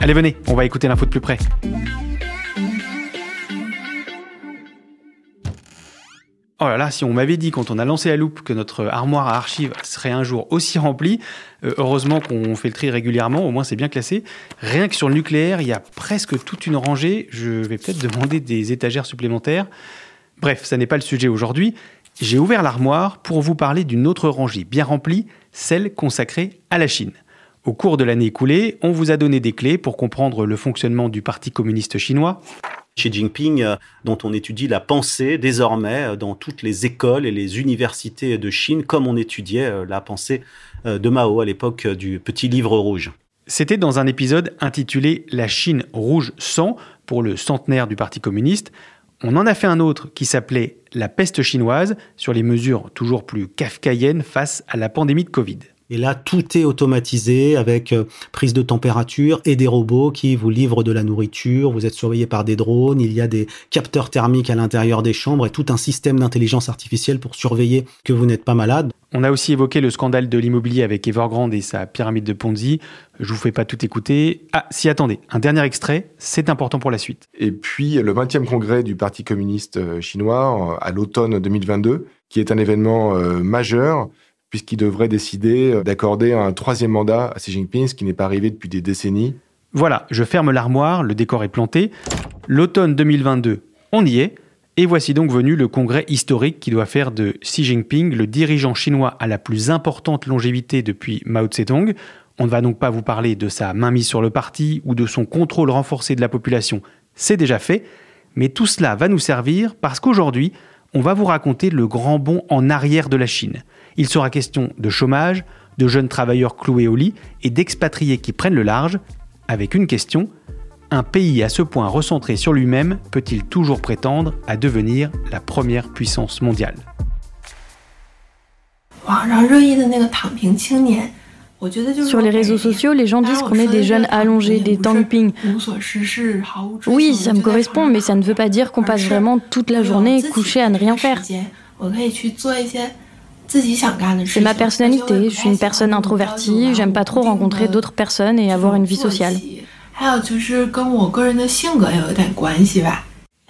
Allez, venez, on va écouter l'info de plus près. Oh là là, si on m'avait dit quand on a lancé la loupe que notre armoire à archives serait un jour aussi remplie, euh, heureusement qu'on fait le tri régulièrement, au moins c'est bien classé. Rien que sur le nucléaire, il y a presque toute une rangée. Je vais peut-être demander des étagères supplémentaires. Bref, ça n'est pas le sujet aujourd'hui. J'ai ouvert l'armoire pour vous parler d'une autre rangée bien remplie, celle consacrée à la Chine. Au cours de l'année écoulée, on vous a donné des clés pour comprendre le fonctionnement du Parti communiste chinois, Xi Jinping, euh, dont on étudie la pensée désormais euh, dans toutes les écoles et les universités de Chine, comme on étudiait euh, la pensée de Mao à l'époque du petit livre rouge. C'était dans un épisode intitulé La Chine rouge sang pour le centenaire du Parti communiste. On en a fait un autre qui s'appelait La peste chinoise sur les mesures toujours plus kafkaïennes face à la pandémie de Covid. Et là, tout est automatisé avec euh, prise de température et des robots qui vous livrent de la nourriture. Vous êtes surveillé par des drones. Il y a des capteurs thermiques à l'intérieur des chambres et tout un système d'intelligence artificielle pour surveiller que vous n'êtes pas malade. On a aussi évoqué le scandale de l'immobilier avec Evergrande et sa pyramide de Ponzi. Je vous fais pas tout écouter. Ah, si, attendez, un dernier extrait, c'est important pour la suite. Et puis, le 20e congrès du Parti communiste euh, chinois euh, à l'automne 2022, qui est un événement majeur puisqu'il devrait décider euh, d'accorder un troisième mandat à Xi Jinping, ce qui n'est pas arrivé depuis des décennies. Voilà, je ferme l'armoire, le décor est planté. L'automne 2022, on y est. Et voici donc venu le congrès historique qui doit faire de Xi Jinping le dirigeant chinois à la plus importante longévité depuis Mao Zedong. On ne va donc pas vous parler de sa mainmise sur le parti ou de son contrôle renforcé de la population, c'est déjà fait. Mais tout cela va nous servir parce qu'aujourd'hui, on va vous raconter le grand bond en arrière de la Chine. Il sera question de chômage, de jeunes travailleurs cloués au lit et d'expatriés qui prennent le large, avec une question. Un pays à ce point recentré sur lui-même peut-il toujours prétendre à devenir la première puissance mondiale? Sur les réseaux sociaux, les gens disent qu'on est des jeunes allongés, des tangping. Oui, ça me correspond, mais ça ne veut pas dire qu'on passe vraiment toute la journée couché à ne rien faire. C'est ma personnalité, je suis une personne introvertie, j'aime pas trop rencontrer d'autres personnes et avoir une vie sociale.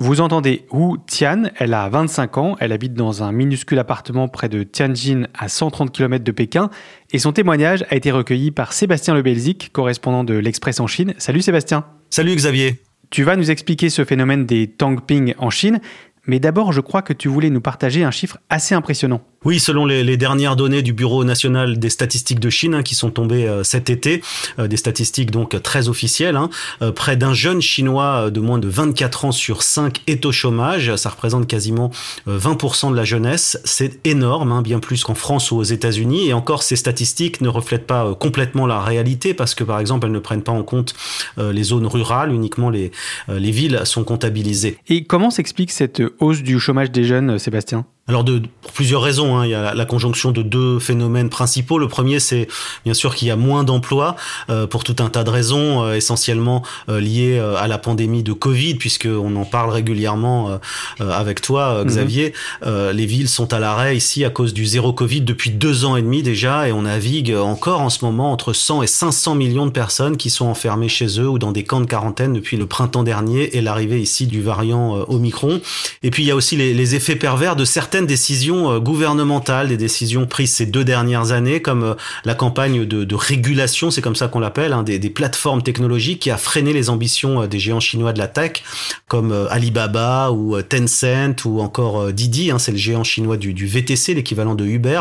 Vous entendez Wu Tian, elle a 25 ans, elle habite dans un minuscule appartement près de Tianjin à 130 km de Pékin et son témoignage a été recueilli par Sébastien Lebelzik, correspondant de l'Express en Chine. Salut Sébastien. Salut Xavier. Tu vas nous expliquer ce phénomène des Tangping en Chine, mais d'abord je crois que tu voulais nous partager un chiffre assez impressionnant. Oui, selon les, dernières données du Bureau national des statistiques de Chine hein, qui sont tombées euh, cet été, euh, des statistiques donc très officielles, hein, euh, près d'un jeune chinois de moins de 24 ans sur 5 est au chômage. Ça représente quasiment 20% de la jeunesse. C'est énorme, hein, bien plus qu'en France ou aux États-Unis. Et encore, ces statistiques ne reflètent pas complètement la réalité parce que par exemple, elles ne prennent pas en compte les zones rurales, uniquement les, les villes sont comptabilisées. Et comment s'explique cette hausse du chômage des jeunes, Sébastien? Alors de, pour plusieurs raisons, hein. il y a la, conjonction de deux phénomènes principaux. Le premier, c'est bien sûr qu'il y a moins d'emplois euh, pour tout un tas de raisons, euh, essentiellement euh, liées euh, à la pandémie de Covid, puisque on en parle régulièrement avec toi, mhm. Xavier. les villes sont à l'arrêt ici à cause du zéro Covid depuis deux ans et demi déjà, et on navigue encore en ce moment entre 100 et 500 millions de personnes qui sont enfermées chez eux ou dans des camps de quarantaine depuis le printemps dernier et l'arrivée ici du variant Omicron. Et puis il y a aussi les, les effets pervers de certaines décisions euh, gouvernementales, des décisions prises ces deux dernières années, comme euh, la campagne de, régulation, c'est comme ça qu'on l'appelle, hein, des, plateformes technologiques qui a freiné les ambitions euh, des géants chinois de la tech, comme Alibaba ou Tencent ou encore Didi, hein, c'est le géant chinois du, VTC, l'équivalent de Uber.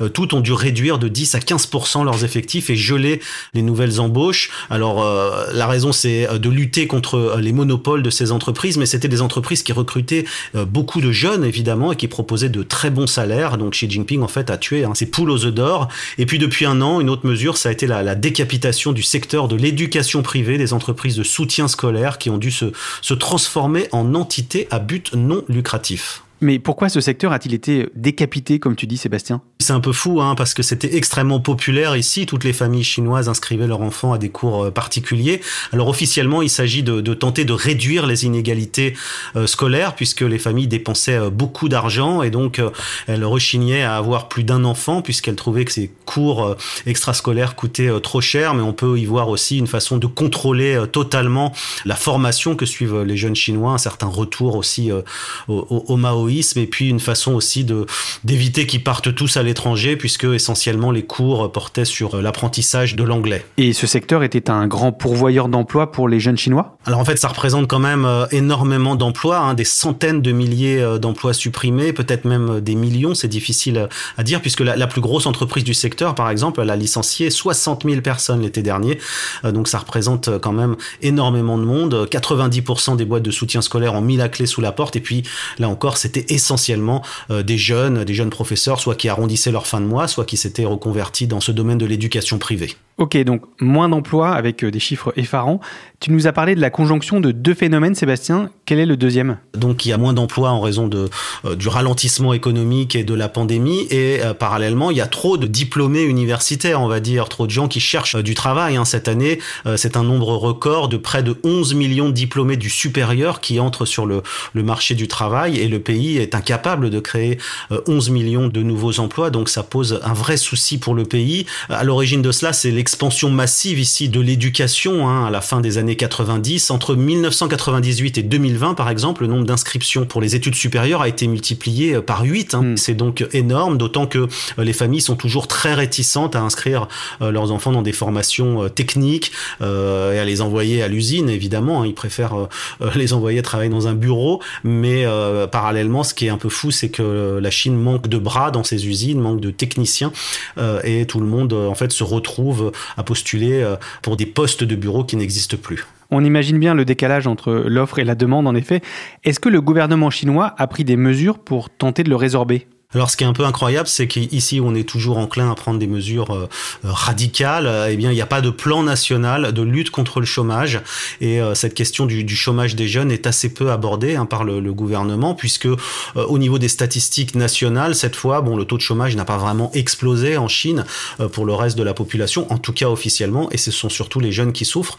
Mmh. Toutes ont dû réduire de 10 à 15% leurs effectifs et geler les nouvelles embauches. Alors la raison, c'est de lutter contre les monopoles de ces entreprises, mais c'était des entreprises qui recrutaient beaucoup de jeunes, évidemment, et qui proposaient de très bons salaires. Donc Xi Jinping en fait a tué hein, ses poules aux œufs d'or. Et puis depuis un an, une autre mesure, ça a été la, décapitation du secteur de l'éducation privée, des entreprises de soutien scolaire qui ont dû se transformer en entités à but non lucratif. Mais pourquoi ce secteur a-t-il été décapité, comme tu dis, Sébastien? C'est un peu fou, hein, parce que c'était extrêmement populaire ici. Toutes les familles chinoises inscrivaient leurs enfants à des cours euh, particuliers. Alors officiellement, il s'agit de, tenter de réduire les inégalités euh, scolaires, puisque les familles dépensaient euh, beaucoup d'argent et donc elles rechignaient à avoir plus d'un enfant, puisqu'elles trouvaient que ces cours extrascolaires coûtaient trop cher. Mais on peut y voir aussi une façon de contrôler totalement la formation que suivent les jeunes Chinois, un certain retour aussi au, au, Mao et puis une façon aussi de d'éviter qu'ils partent tous à l'étranger puisque essentiellement les cours portaient sur euh, l'apprentissage de l'anglais. Et ce secteur était un grand pourvoyeur d'emplois pour les jeunes chinois? Alors en fait, ça représente quand même euh, énormément d'emplois, hein, des centaines de milliers euh, d'emplois supprimés, peut-être même des millions, c'est difficile à dire puisque la, plus grosse entreprise du secteur, par exemple, elle a licencié 60 000 personnes l'été dernier, donc ça représente quand même énormément de monde. 90% des boîtes de soutien scolaire ont mis la clé sous la porte et puis là encore, c'était essentiellement euh, des jeunes, des jeunes professeurs, soit qui arrondissaient leur fin de mois, soit qui s'étaient reconvertis dans ce domaine de l'éducation privée. Ok, donc moins d'emplois avec euh, des chiffres effarants. Tu nous as parlé de la conjonction de deux phénomènes, Sébastien. Quel est le deuxième? Donc il y a moins d'emplois en raison de, euh, du ralentissement économique et de la pandémie. Et euh, parallèlement, il y a trop de diplômés universitaires, on va dire, trop de gens qui cherchent du travail. Hein. Cette année, c'est un nombre record de près de 11 millions de diplômés du supérieur qui entrent sur le, le marché du travail. Et le pays est incapable de créer 11 millions de nouveaux emplois. Donc ça pose un vrai souci pour le pays. À l'origine de cela, c'est expansion massive ici de l'éducation hein, à la fin des années 90. Entre 1998 et 2020, par exemple, le nombre d'inscriptions pour les études supérieures a été multiplié euh, par 8. Hein. Hmm. C'est donc énorme, d'autant que euh, les familles sont toujours très réticentes à inscrire euh, leurs enfants dans des formations techniques et à les envoyer à l'usine, évidemment. Hein. Ils préfèrent les envoyer travailler dans un bureau, mais parallèlement, ce qui est un peu fou, c'est que la Chine manque de bras dans ses usines, manque de techniciens, et tout le monde en fait se retrouve à postuler euh, pour des postes de bureau qui n'existent plus. On imagine bien le décalage entre l'offre et la demande, en effet. Est-ce que le gouvernement chinois a pris des mesures pour tenter de le résorber? Alors, ce qui est un peu incroyable, c'est qu'ici, on est toujours enclin à prendre des mesures euh, euh, radicales. Eh bien, il n'y a pas de plan national de lutte contre le chômage. Et euh, cette question du, chômage des jeunes est assez peu abordée hein, par le, gouvernement, puisque au niveau des statistiques nationales, cette fois, bon, le taux de chômage n'a pas vraiment explosé en Chine pour le reste de la population, en tout cas officiellement. Et ce sont surtout les jeunes qui souffrent.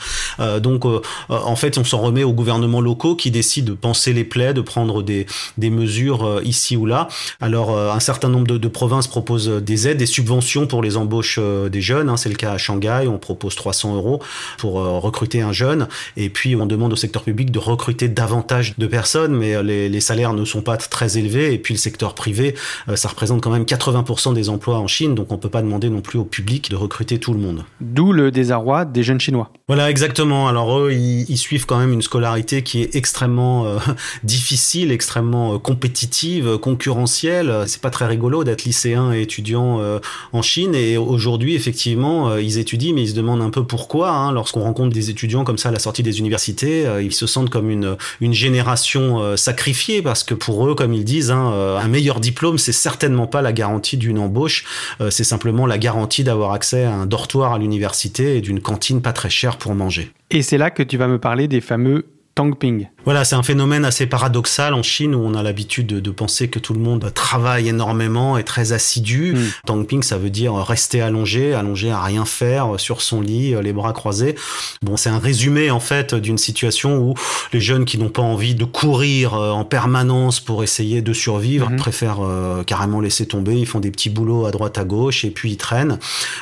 donc, en fait, on s'en remet aux gouvernements locaux qui décident de penser les plaies, de prendre des, des mesures ici ou là. Alors euh, un certain nombre de, provinces proposent des aides, des subventions pour les embauches euh, des jeunes. Hein. C'est le cas à Shanghai, on propose 300 euros pour euh, recruter un jeune. Et puis on demande au secteur public de recruter davantage de personnes, mais les, salaires ne sont pas très élevés. Et puis le secteur privé, ça représente quand même 80% des emplois en Chine, donc on peut pas demander non plus au public de recruter tout le monde. D'où le désarroi des jeunes Chinois. Voilà, exactement. Alors eux, ils, suivent quand même une scolarité qui est extrêmement difficile, extrêmement compétitive, concurrentielle c'est pas très rigolo d'être lycéen et étudiant euh, en Chine. Et aujourd'hui, effectivement, euh, ils étudient, mais ils se demandent un peu pourquoi. Hein. Lorsqu'on rencontre des étudiants comme ça à la sortie des universités, euh, ils se sentent comme une, génération sacrifiée parce que pour eux, comme ils disent, hein, un meilleur diplôme, c'est certainement pas la garantie d'une embauche. c'est simplement la garantie d'avoir accès à un dortoir à l'université et d'une cantine pas très chère pour manger. Et c'est là que tu vas me parler des fameux Tangping. Voilà, c'est un phénomène assez paradoxal en Chine où on a l'habitude de, penser que tout le monde travaille énormément, et très assidu. Mm. Tangping, ça veut dire rester allongé, allongé à rien faire sur son lit, les bras croisés. Bon, c'est un résumé en fait d'une situation où les jeunes qui n'ont pas envie de courir en permanence pour essayer de survivre mm-hmm. préfèrent carrément laisser tomber. Ils font des petits boulots à droite à gauche et puis ils traînent.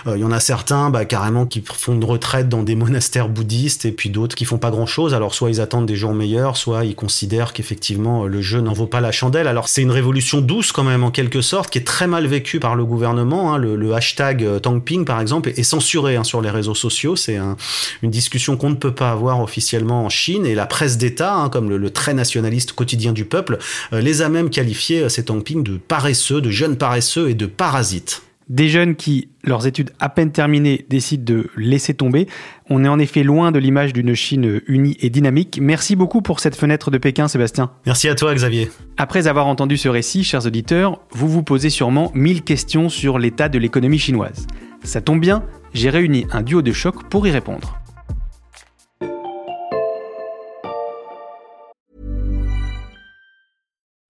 Il y en a certains bah, carrément qui font une retraite dans des monastères bouddhistes et puis d'autres qui font pas grand chose. Alors soit ils attendent des jours meilleurs, soit ils considèrent qu'effectivement le jeu n'en vaut pas la chandelle. Alors c'est une révolution douce quand même en quelque sorte qui est très mal vécue par le gouvernement. Hein. Le, hashtag euh, Tangping par exemple est censuré hein, sur les réseaux sociaux. C'est une discussion qu'on ne peut pas avoir officiellement en Chine et la presse d'État, hein, comme le, très nationaliste quotidien du peuple, euh, les a même qualifiés euh, ces Tangping de paresseux, de jeunes paresseux et de parasites. Des jeunes qui, leurs études à peine terminées, décident de laisser tomber. On est en effet loin de l'image d'une Chine unie et dynamique. Merci beaucoup pour cette fenêtre de Pékin, Sébastien. Merci à toi, Xavier. Après avoir entendu ce récit, chers auditeurs, vous vous posez sûrement mille questions sur l'état de l'économie chinoise. Ça tombe bien, j'ai réuni un duo de choc pour y répondre.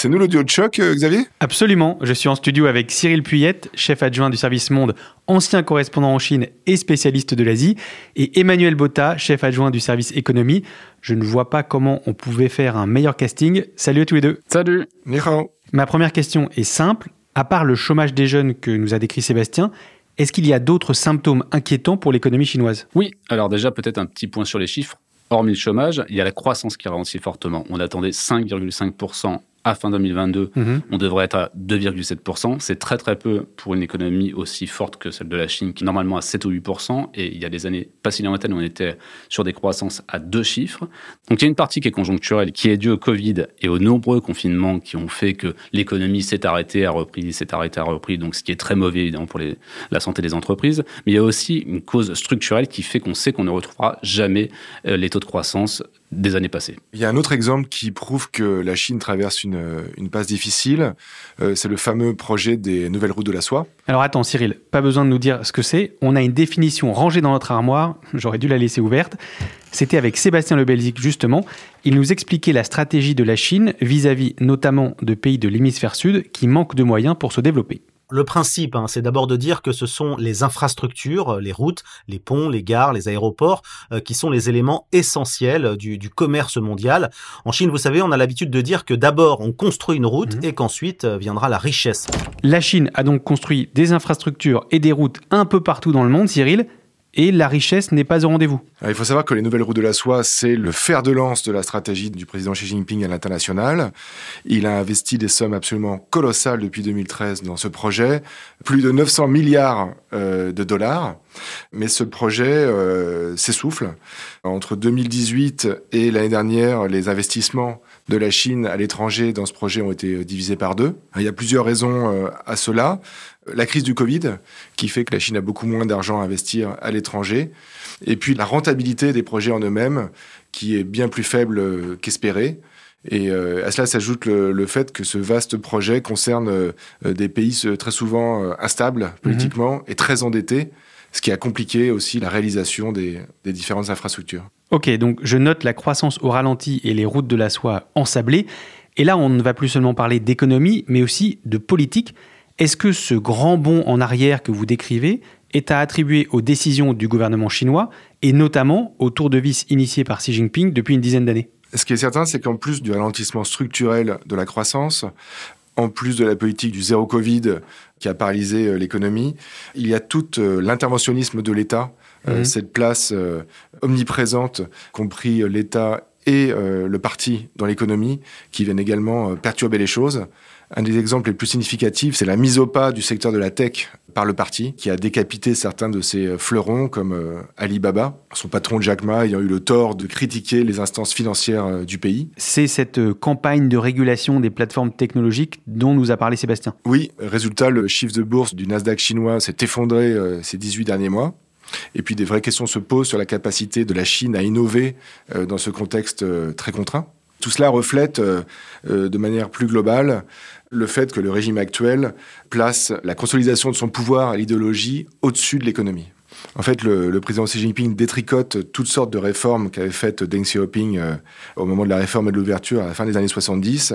C'est nous l'audio de choc, euh, Xavier? Absolument. Je suis en studio avec Cyril Puyette, chef adjoint du service Monde, ancien correspondant en Chine et spécialiste de l'Asie, et Emmanuel Botta, chef adjoint du service économie. Je ne vois pas comment on pouvait faire un meilleur casting. Salut à tous les deux. Salut. Ni Ma première question est simple. À part le chômage des jeunes que nous a décrit Sébastien, est-ce qu'il y a d'autres symptômes inquiétants pour l'économie chinoise? Oui, alors déjà peut-être un petit point sur les chiffres. Hormis le chômage, il y a la croissance qui ralentit fortement. On attendait 5,5% à fin 2022, mhm. on devrait être à 2,7%. C'est très très peu pour une économie aussi forte que celle de la Chine, qui normalement à 7 ou 8%. Et il y a des années pas si lointaines, on était sur des croissances à deux chiffres. Donc il y a une partie qui est conjoncturelle, qui est due au Covid et aux nombreux confinements qui ont fait que l'économie s'est arrêtée, a repris, s'est arrêtée, a repris. Donc ce qui est très mauvais évidemment pour les, la santé des entreprises. Mais il y a aussi une cause structurelle qui fait qu'on sait qu'on ne retrouvera jamais euh, les taux de croissance des années passées. Il y a un autre exemple qui prouve que la Chine traverse une, une passe difficile, euh, c'est le fameux projet des nouvelles routes de la soie. Alors attends Cyril, pas besoin de nous dire ce que c'est, on a une définition rangée dans notre armoire, j'aurais dû la laisser ouverte. C'était avec Sébastien Le Belzic justement, il nous expliquait la stratégie de la Chine vis-à-vis -vis notamment de pays de l'hémisphère sud qui manquent de moyens pour se développer. Le principe, hein, c'est d'abord de dire que ce sont les infrastructures, euh, les routes, les ponts, les gares, les aéroports, euh, qui sont les éléments essentiels du, commerce mondial. En Chine, vous savez, on a l'habitude de dire que d'abord on construit une route mhm. et qu'ensuite euh, viendra la richesse. La Chine a donc construit des infrastructures et des routes un peu partout dans le monde, Cyril et la richesse n'est pas au rendez-vous. Il faut savoir que les nouvelles routes de la soie, c'est le fer de lance de la stratégie du président Xi Jinping à l'international. Il a investi des sommes absolument colossales depuis 2013 dans ce projet, plus de 900 milliards euh, de dollars. Mais ce projet euh, s'essouffle. Entre 2018 et l'année dernière, les investissements de la Chine à l'étranger dans ce projet ont été divisés par deux. Il y a plusieurs raisons euh, à cela la crise du Covid, qui fait que la Chine a beaucoup moins d'argent à investir à l'étranger, et puis la rentabilité des projets en eux-mêmes, qui est bien plus faible qu'espéré. Et euh, à cela s'ajoute le, fait que ce vaste projet concerne euh, des pays très souvent euh, instables mhm. politiquement et très endettés, ce qui a compliqué aussi la réalisation des, des, différentes infrastructures. Ok, donc je note la croissance au ralenti et les routes de la soie ensablées. Et là, on ne va plus seulement parler d'économie, mais aussi de politique. Est-ce que ce grand bond en arrière que vous décrivez est à attribuer aux décisions du gouvernement chinois et notamment au tour de vis initié par Xi Jinping depuis une dizaine d'années? Ce qui est certain, c'est qu'en plus du ralentissement structurel de la croissance, en plus de la politique du zéro Covid qui a paralysé euh, l'économie, il y a tout euh, l'interventionnisme de l'État, euh, mmh. cette place omniprésente, compris l'État et le parti dans l'économie, qui viennent également perturber les choses Un des exemples les plus significatifs, c'est la mise au pas du secteur de la tech par le parti, qui a décapité certains de ses fleurons, comme euh, Alibaba, son patron Jack Ma ayant eu le tort de critiquer les instances financières euh, du pays. C'est cette euh, campagne de régulation des plateformes technologiques dont nous a parlé Sébastien. Oui, résultat, le chiffre de bourse du Nasdaq chinois s'est effondré ces 18 derniers mois. Et puis des vraies questions se posent sur la capacité de la Chine à innover dans ce contexte très contraint. Tout cela reflète de manière plus globale le fait que le régime actuel place la consolidation de son pouvoir et l'idéologie au-dessus de l'économie. En fait, le, président Xi Jinping détricote toutes sortes de réformes qu'avait faites Deng Xiaoping euh, au moment de la réforme et de l'ouverture à la fin des années 70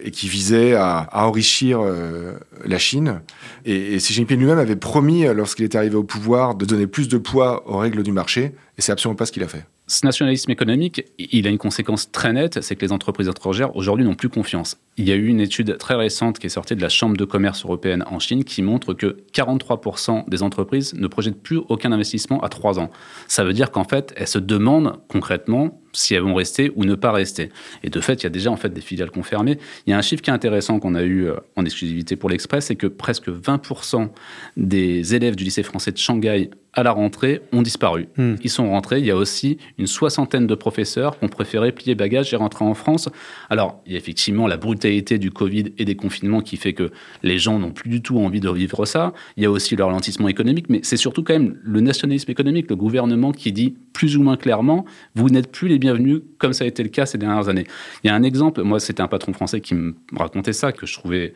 et qui visaient à, enrichir euh, la Chine. Et, et Xi Jinping lui-même avait promis, lorsqu'il était arrivé au pouvoir, de donner plus de poids aux règles du marché. Et c'est absolument pas ce qu'il a fait ce nationalisme économique, il a une conséquence très nette, c'est que les entreprises étrangères aujourd'hui n'ont plus confiance. Il y a eu une étude très récente qui est sortie de la Chambre de commerce européenne en Chine qui montre que 43% des entreprises ne projettent plus aucun investissement à trois ans. Ça veut dire qu'en fait, elles se demandent concrètement si elles vont rester ou ne pas rester. Et de fait, il y a déjà en fait des filiales confirmées. Il y a un chiffre qui est intéressant qu'on a eu euh, en exclusivité pour l'Express, c'est que presque 20% des élèves du lycée français de Shanghai à la rentrée ont disparu. Hmm. Ils sont rentrés. Il y a aussi une soixantaine de professeurs qui ont préféré plier bagages et rentrer en France. Alors, il y a effectivement la brutalité du Covid et des confinements qui fait que les gens n'ont plus du tout envie de vivre ça. Il y a aussi le ralentissement économique, mais c'est surtout quand même le nationalisme économique, le gouvernement qui dit plus ou moins clairement, vous n'êtes plus les bienvenus comme ça a été le cas ces dernières années. Il y a un exemple, moi c'était un patron français qui me racontait ça, que je trouvais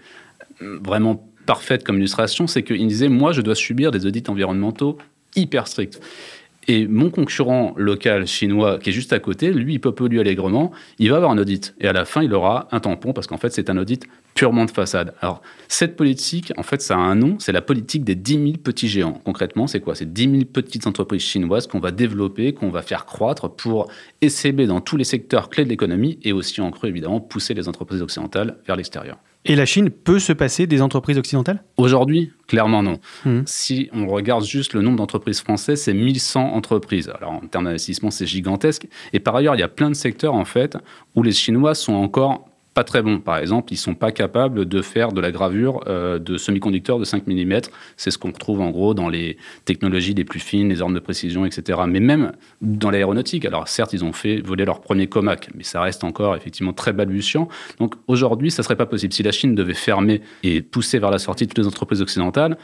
vraiment parfaite comme illustration, c'est qu'il disait, moi je dois subir des audits environnementaux hyper stricts. Et mon concurrent local chinois qui est juste à côté, lui, il peut polluer allègrement, il va avoir un audit. Et à la fin, il aura un tampon parce qu'en fait, c'est un audit purement de façade. Alors, cette politique, en fait, ça a un nom, c'est la politique des 10 000 petits géants. Concrètement, c'est quoi? C'est 10 000 petites entreprises chinoises qu'on va développer, qu'on va faire croître pour essayer dans tous les secteurs clés de l'économie et aussi, en creux, évidemment, pousser les entreprises occidentales vers l'extérieur. Et la Chine peut se passer des entreprises occidentales? Aujourd'hui, clairement non. Mmh. Si on regarde juste le nombre d'entreprises françaises, c'est 1100 entreprises. Alors en termes d'investissement, c'est gigantesque. Et par ailleurs, il y a plein de secteurs en fait où les Chinois sont encore pas très bons. Par exemple, ils sont pas capables de faire de la gravure euh, de semi-conducteurs de 5 mm. C'est ce qu'on retrouve en gros dans les technologies les plus fines, les armes de précision, etc. Mais même dans l'aéronautique. Alors certes, ils ont fait voler leur premier comac, mais ça reste encore effectivement très balbutiant. Donc aujourd'hui, ça serait pas possible. Si la Chine devait fermer et pousser vers la sortie toutes les entreprises occidentales,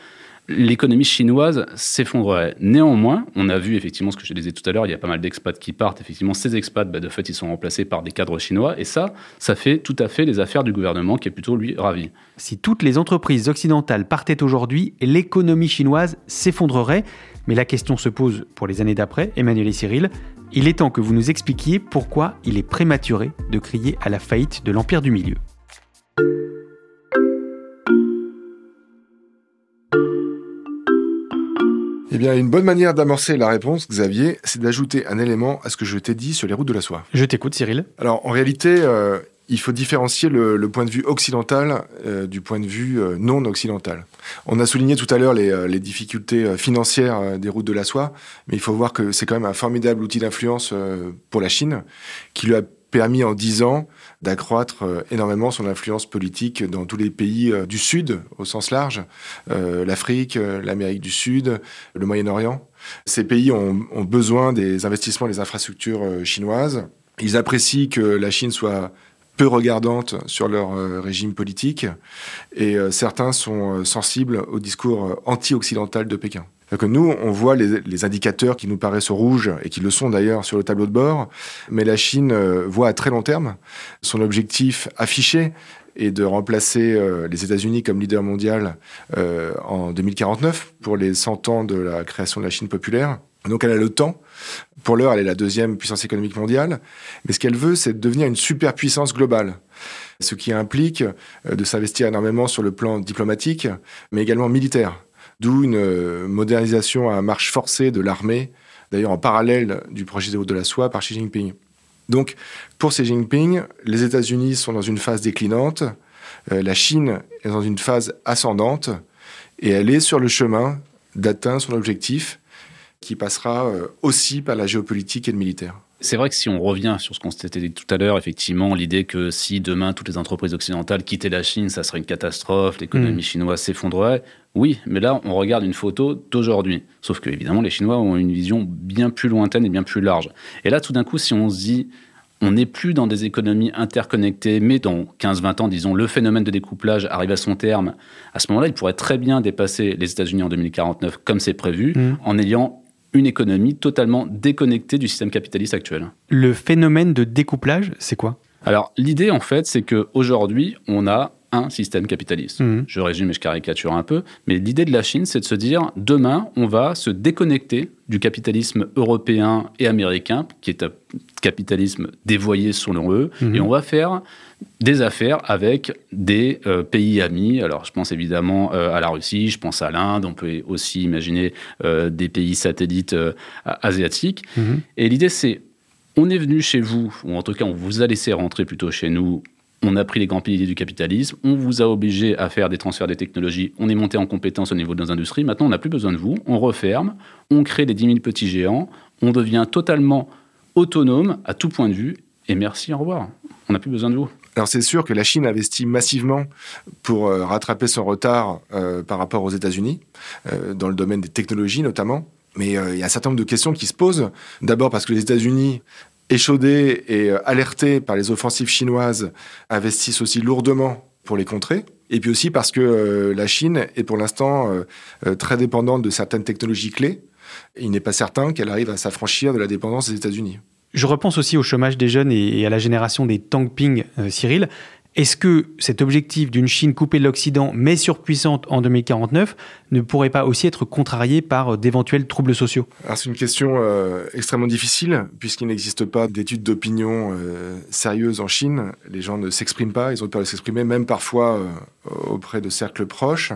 l'économie chinoise s'effondrerait. Néanmoins, on a vu effectivement ce que je disais tout à l'heure, il y a pas mal d'expats qui partent. Effectivement, ces expats, bah, de fait, ils sont remplacés par des cadres chinois. Et ça, ça fait tout à fait les affaires du gouvernement qui est plutôt, lui, ravi. Si toutes les entreprises occidentales partaient aujourd'hui, l'économie chinoise s'effondrerait. Mais la question se pose pour les années d'après, Emmanuel et Cyril. Il est temps que vous nous expliquiez pourquoi il est prématuré de crier à la faillite de l'Empire du Milieu. Eh bien, une bonne manière d'amorcer la réponse, Xavier, c'est d'ajouter un élément à ce que je t'ai dit sur les routes de la soie. Je t'écoute, Cyril. Alors, en réalité, euh, il faut différencier le, point de vue occidental euh, du point de vue euh, non occidental. On a souligné tout à l'heure les, les, difficultés financières des routes de la soie, mais il faut voir que c'est quand même un formidable outil d'influence pour la Chine, qui lui a permis en dix ans d'accroître euh, énormément son influence politique dans tous les pays euh, du Sud, au sens large, euh, l'Afrique, l'Amérique du Sud, le Moyen-Orient. Ces pays ont, besoin des investissements des infrastructures chinoises. Ils apprécient que la Chine soit peu regardante sur leur régime politique et certains sont sensibles au discours anti-occidental de Pékin nous, on voit les, indicateurs qui nous paraissent rouges, et qui le sont d'ailleurs sur le tableau de bord, mais la Chine euh, voit à très long terme son objectif affiché est de remplacer euh, les États-Unis comme leader mondial euh, en 2049 pour les 100 ans de la création de la Chine populaire. Donc elle a le temps. Pour l'heure, elle est la deuxième puissance économique mondiale. Mais ce qu'elle veut, c'est devenir une superpuissance globale. Ce qui implique de s'investir énormément sur le plan diplomatique, mais également militaire. D'où une euh, modernisation à marche forcée de l'armée, d'ailleurs en parallèle du projet de de la soie par Xi Jinping. Donc, pour Xi Jinping, les États-Unis sont dans une phase déclinante, euh, la Chine est dans une phase ascendante, et elle est sur le chemin d'atteindre son objectif. qui passera euh, aussi par la géopolitique et le militaire. C'est vrai que si on revient sur ce qu'on s'était dit tout à l'heure, effectivement, l'idée que si demain toutes les entreprises occidentales quittaient la Chine, ça serait une catastrophe, l'économie mm. chinoise s'effondrerait. Oui, mais là, on regarde une photo d'aujourd'hui. Sauf que, évidemment, les Chinois ont une vision bien plus lointaine et bien plus large. Et là, tout d'un coup, si on se dit, on n'est plus dans des économies interconnectées, mais dans 15-20 ans, disons, le phénomène de découplage arrive à son terme. À ce moment-là, il pourrait très bien dépasser les États-Unis en 2049, comme c'est prévu, mm. en ayant une économie totalement déconnectée du système capitaliste actuel. Le phénomène de découplage, c'est quoi? Alors, l'idée, en fait, c'est qu'aujourd'hui, on a un système capitaliste. Mmh. Je résume et je caricature un peu, mais l'idée de la Chine, c'est de se dire, demain, on va se déconnecter du capitalisme européen et américain, qui est un capitalisme dévoyé selon eux, mmh. et on va faire des affaires avec des euh, pays amis. Alors, je pense évidemment euh, à la Russie, je pense à l'Inde, on peut aussi imaginer euh, des pays satellites asiatiques. Mhm. Et l'idée, c'est, on est venu chez vous, ou en tout cas, on vous a laissé rentrer plutôt chez nous. On a pris les grands piliers du capitalisme, on vous a obligé à faire des transferts des technologies, on est monté en compétence au niveau de nos industries, maintenant on n'a plus besoin de vous, on referme, on crée les 10 000 petits géants, on devient totalement autonome à tout point de vue, et merci, au revoir. On n'a plus besoin de vous. Alors c'est sûr que la Chine investit massivement pour euh, rattraper son retard euh, par rapport aux États-Unis, euh, dans le domaine des technologies notamment. Mais il y a un certain nombre de questions qui se posent. D'abord parce que les États-Unis, échaudés et alertés par les offensives chinoises, investissent aussi lourdement pour les contrer. Et puis aussi parce que la Chine est pour l'instant très dépendante de certaines technologies clés. il n'est pas certain qu'elle arrive à s'affranchir de la dépendance des États-Unis. Je repense aussi au chômage des jeunes et, à la génération des Tangping, euh, Cyril. Est-ce que cet objectif d'une Chine coupée de l'Occident mais surpuissante en 2049 ne pourrait pas aussi être contrarié par euh, d'éventuels troubles sociaux? C'est une question euh, extrêmement difficile puisqu'il n'existe pas d'études d'opinion sérieuses en Chine. Les gens ne s'expriment pas, ils ont peur de s'exprimer, même parfois auprès de cercles proches.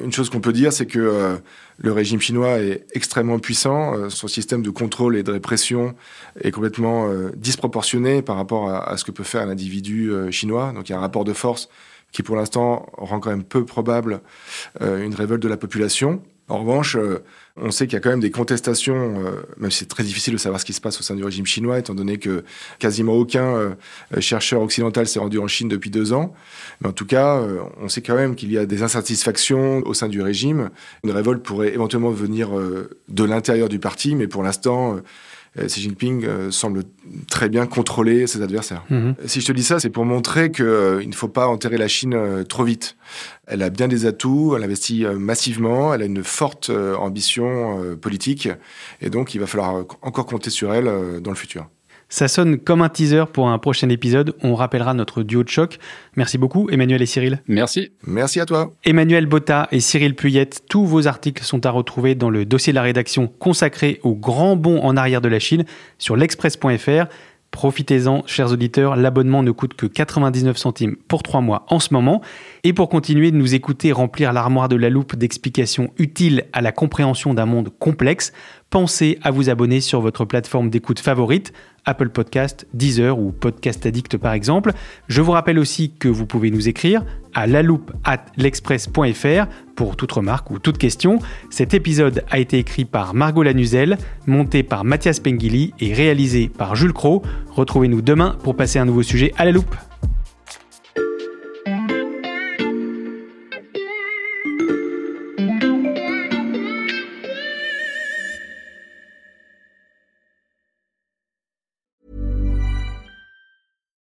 Une chose qu'on peut dire, c'est que euh, le régime chinois est extrêmement puissant. Euh, son système de contrôle et de répression est complètement euh, disproportionné par rapport à, ce que peut faire un individu chinois. Donc il y a un rapport de force qui, pour l'instant, rend quand même peu probable une révolte de la population. En revanche, on sait qu'il y a quand même des contestations, euh, même si c'est très difficile de savoir ce qui se passe au sein du régime chinois, étant donné que quasiment aucun euh, chercheur occidental s'est rendu en Chine depuis deux ans. Mais en tout cas, euh, on sait quand même qu'il y a des insatisfactions au sein du régime. Une révolte pourrait éventuellement venir de l'intérieur du parti, mais pour l'instant, euh, Xi Jinping euh, semble très bien contrôler ses adversaires. Mhm. Si je te dis ça, c'est pour montrer qu'il euh, ne faut pas enterrer la Chine trop vite. Elle a bien des atouts, elle investit massivement, elle a une forte ambition politique, et donc il va falloir encore compter sur elle dans le futur. Ça sonne comme un teaser pour un prochain épisode. On rappellera notre duo de choc. Merci beaucoup, Emmanuel et Cyril. Merci. Merci à toi. Emmanuel Botta et Cyril Puyette, tous vos articles sont à retrouver dans le dossier de la rédaction consacré au grand bond en arrière de la Chine sur l'express.fr. Profitez-en, chers auditeurs, l'abonnement ne coûte que 99 centimes pour trois mois en ce moment. Et pour continuer de nous écouter remplir l'armoire de la loupe d'explications utiles à la compréhension d'un monde complexe, pensez à vous abonner sur votre plateforme d'écoute favorite, Apple Podcast, Deezer ou Podcast Addict par exemple. Je vous rappelle aussi que vous pouvez nous écrire à l'express.fr pour toute remarque ou toute question. Cet épisode a été écrit par Margot Lanuzel, monté par Mathias Pengili et réalisé par Jules Cro. Retrouvez-nous demain pour passer un nouveau sujet à la loupe.